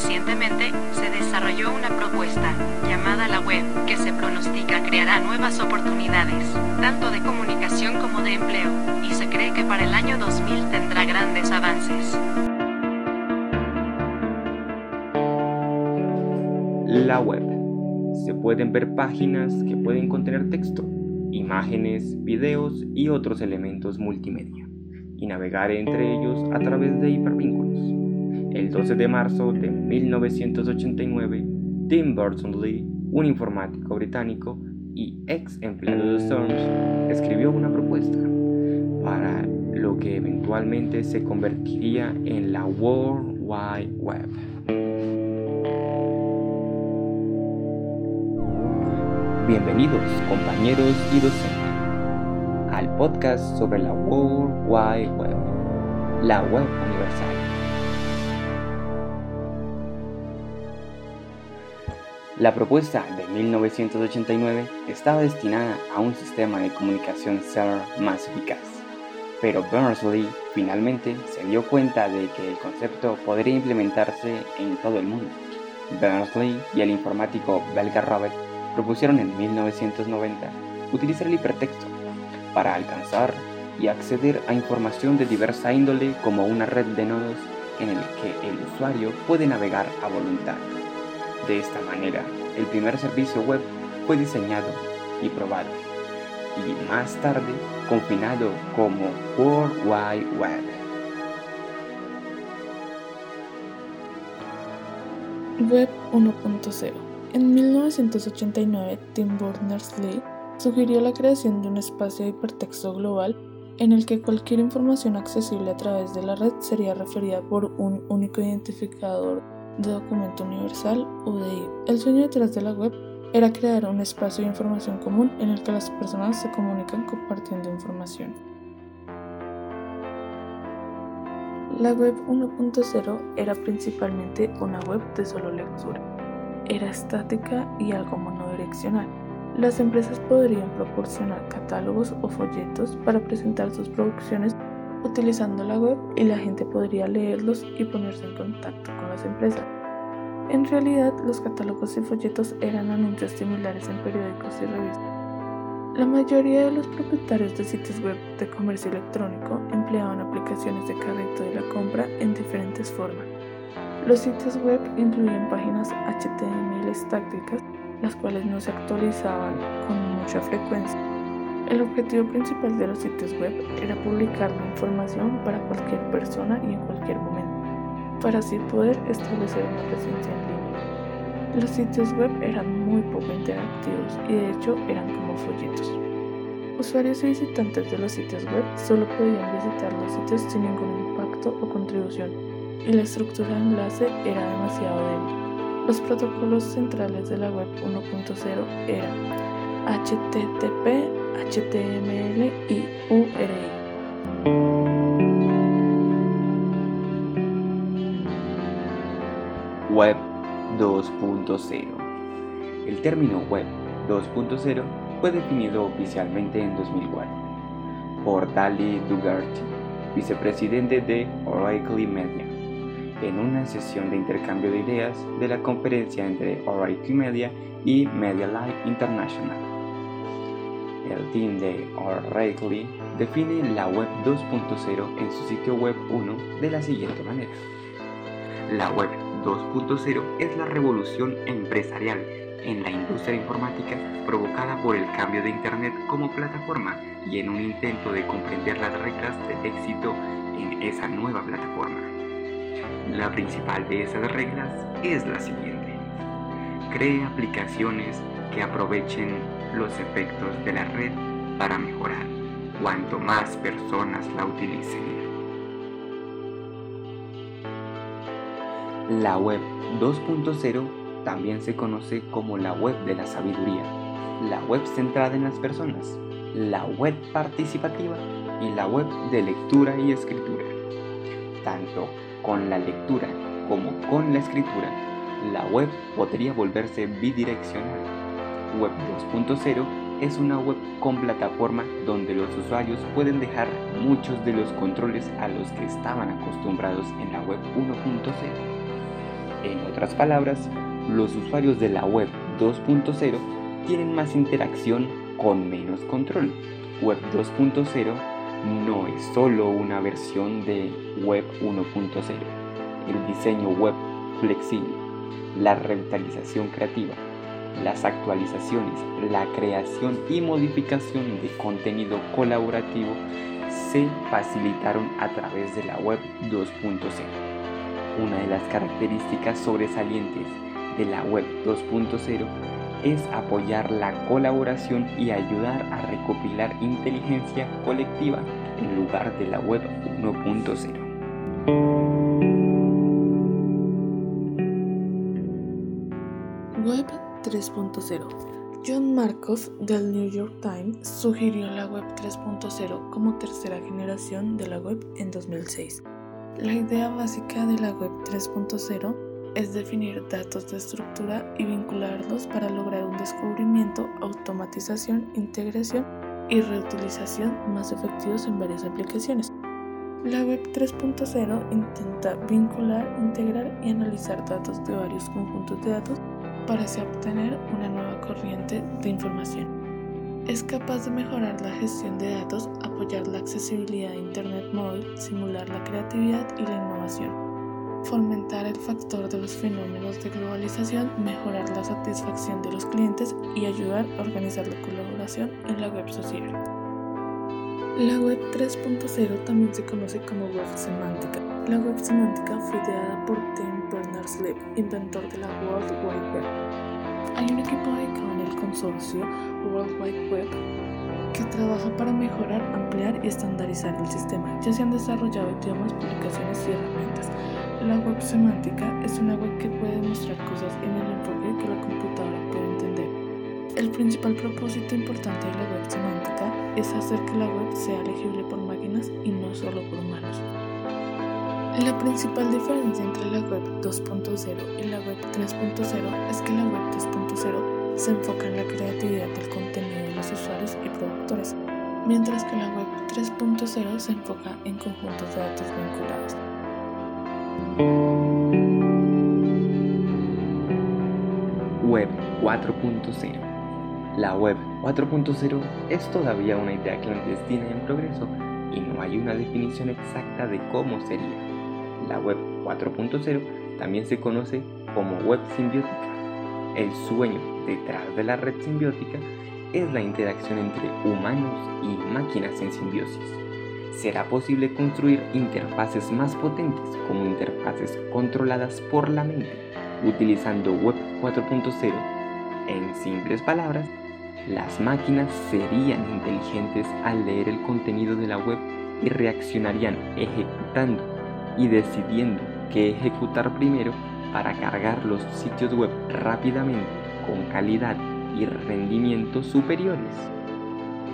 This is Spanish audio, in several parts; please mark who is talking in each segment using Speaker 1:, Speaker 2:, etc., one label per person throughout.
Speaker 1: Recientemente se desarrolló una propuesta llamada la web que se pronostica creará nuevas oportunidades, tanto de comunicación como de empleo, y se cree que para el año 2000 tendrá grandes avances.
Speaker 2: La web. Se pueden ver páginas que pueden contener texto, imágenes, videos y otros elementos multimedia, y navegar entre ellos a través de hipervínculos. El 12 de marzo de 1989, Tim Berners-Lee, un informático británico y ex empleado de Storms, escribió una propuesta para lo que eventualmente se convertiría en la World Wide Web. Bienvenidos compañeros y docentes al podcast sobre la World Wide Web, la web La propuesta de 1989 estaba destinada a un sistema de comunicación server más eficaz, pero Berners-Lee finalmente se dio cuenta de que el concepto podría implementarse en todo el mundo. Berners-Lee y el informático belga Robert propusieron en 1990 utilizar el hipertexto para alcanzar y acceder a información de diversa índole como una red de nodos en el que el usuario puede navegar a voluntad. De esta manera, el primer servicio web fue diseñado y probado, y más tarde confinado como World Wide Web.
Speaker 3: Web 1.0 en 1989, Tim Berners-Lee sugirió la creación de un espacio de hipertexto global en el que cualquier información accesible a través de la red sería referida por un único identificador de documento universal UDI. El sueño detrás de la web era crear un espacio de información común en el que las personas se comunican compartiendo información. La web 1.0 era principalmente una web de solo lectura era estática y algo monodireccional. Las empresas podrían proporcionar catálogos o folletos para presentar sus producciones utilizando la web y la gente podría leerlos y ponerse en contacto con las empresas. En realidad, los catálogos y folletos eran anuncios similares en periódicos y revistas. La mayoría de los propietarios de sitios web de comercio electrónico empleaban aplicaciones de carrito de la compra en diferentes formas los sitios web incluyen páginas HTML estáticas, las cuales no se actualizaban con mucha frecuencia. El objetivo principal de los sitios web era publicar la información para cualquier persona y en cualquier momento, para así poder establecer una presencia en línea. Los sitios web eran muy poco interactivos y de hecho eran como folletos. Usuarios y visitantes de los sitios web solo podían visitar los sitios sin ningún impacto o contribución y la estructura de enlace era demasiado débil. Los protocolos centrales de la web 1.0 eran HTTP, HTML y URL.
Speaker 2: Web 2.0 El término Web 2.0 fue definido oficialmente en 2004 por Dali Dugarty, vicepresidente de Oracle Media en una sesión de intercambio de ideas de la conferencia entre Oracle Media y Media Life International. El team de Oracle define la Web 2.0 en su sitio Web 1 de la siguiente manera. La Web 2.0 es la revolución empresarial en la industria informática provocada por el cambio de Internet como plataforma y en un intento de comprender las reglas de éxito en esa nueva plataforma. La principal de esas reglas es la siguiente. Cree aplicaciones que aprovechen los efectos de la red para mejorar cuanto más personas la utilicen. La web 2.0 también se conoce como la web de la sabiduría, la web centrada en las personas, la web participativa y la web de lectura y escritura. Tanto con la lectura como con la escritura, la web podría volverse bidireccional. Web 2.0 es una web con plataforma donde los usuarios pueden dejar muchos de los controles a los que estaban acostumbrados en la web 1.0. En otras palabras, los usuarios de la web 2.0 tienen más interacción con menos control. Web 2.0 no es solo una versión de Web 1.0. El diseño web flexible, la revitalización creativa, las actualizaciones, la creación y modificación de contenido colaborativo se facilitaron a través de la web 2.0. Una de las características sobresalientes de la web 2.0 es apoyar la colaboración y ayudar a recopilar inteligencia colectiva en lugar de la web 1.0.
Speaker 3: 3.0 John Markov del New York Times sugirió la Web 3.0 como tercera generación de la web en 2006. La idea básica de la Web 3.0 es definir datos de estructura y vincularlos para lograr un descubrimiento, automatización, integración y reutilización más efectivos en varias aplicaciones. La Web 3.0 intenta vincular, integrar y analizar datos de varios conjuntos de datos para obtener una nueva corriente de información. Es capaz de mejorar la gestión de datos, apoyar la accesibilidad a Internet móvil, simular la creatividad y la innovación, fomentar el factor de los fenómenos de globalización, mejorar la satisfacción de los clientes y ayudar a organizar la colaboración en la web social. La web 3.0 también se conoce como web semántica. La web semántica fue ideada por Tim Berners-Lee, inventor de la World Wide Web. Hay un equipo dedicado en el consorcio World Wide Web que trabaja para mejorar, ampliar y estandarizar el sistema. Ya se han desarrollado idiomas, publicaciones y herramientas. La web semántica es una web que puede mostrar cosas en el enfoque que la computadora puede entender. El principal propósito importante de la web semántica es hacer que la web sea legible por máquinas y no solo por humanos. La principal diferencia entre la web 2.0 y la web 3.0 es que la web 2.0 se enfoca en la creatividad del contenido de los usuarios y productores, mientras que la web 3.0 se enfoca en conjuntos de datos vinculados.
Speaker 2: Web 4.0 La web 4.0 es todavía una idea clandestina en progreso y no hay una definición exacta de cómo sería. La web 4.0 también se conoce como web simbiótica. El sueño detrás de la red simbiótica es la interacción entre humanos y máquinas en simbiosis. Será posible construir interfaces más potentes como interfaces controladas por la mente, utilizando Web 4.0. En simples palabras, las máquinas serían inteligentes al leer el contenido de la web y reaccionarían ejecutando y decidiendo qué ejecutar primero para cargar los sitios web rápidamente con calidad y rendimiento superiores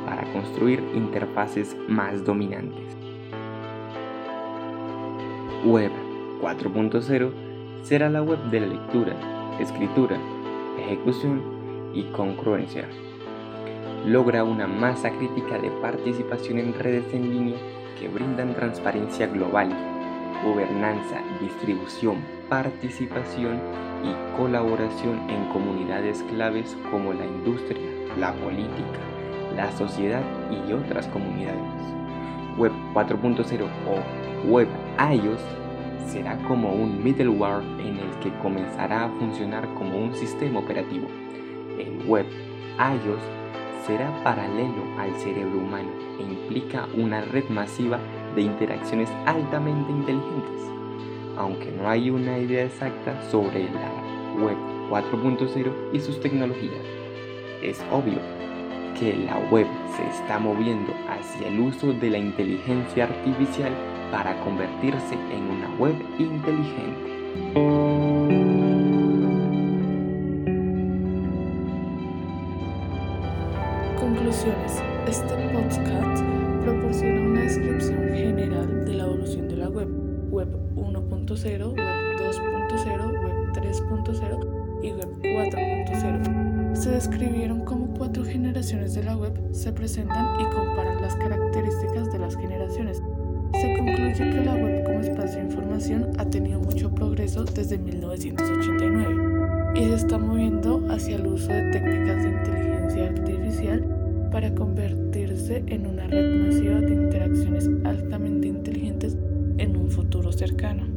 Speaker 2: para construir interfaces más dominantes. Web 4.0 será la web de la lectura, escritura, ejecución y congruencia. Logra una masa crítica de participación en redes en línea que brindan transparencia global gobernanza, distribución, participación y colaboración en comunidades claves como la industria, la política, la sociedad y otras comunidades. Web 4.0 o Web iOS será como un middleware en el que comenzará a funcionar como un sistema operativo. El Web iOS será paralelo al cerebro humano e implica una red masiva de interacciones altamente inteligentes, aunque no hay una idea exacta sobre la web 4.0 y sus tecnologías. Es obvio que la web se está moviendo hacia el uso de la inteligencia artificial para convertirse en una web inteligente.
Speaker 3: Conclusiones. Este podcast proporciona una descripción general de la evolución de la web, Web 1.0, Web 2.0, Web 3.0 y Web 4.0. Se describieron cómo cuatro generaciones de la web se presentan y comparan las características de las generaciones. Se concluye que la web como espacio de información ha tenido mucho progreso desde 1989 y se está moviendo hacia el uso de técnicas de inteligencia artificial para convertir en una red masiva de interacciones altamente inteligentes en un futuro cercano.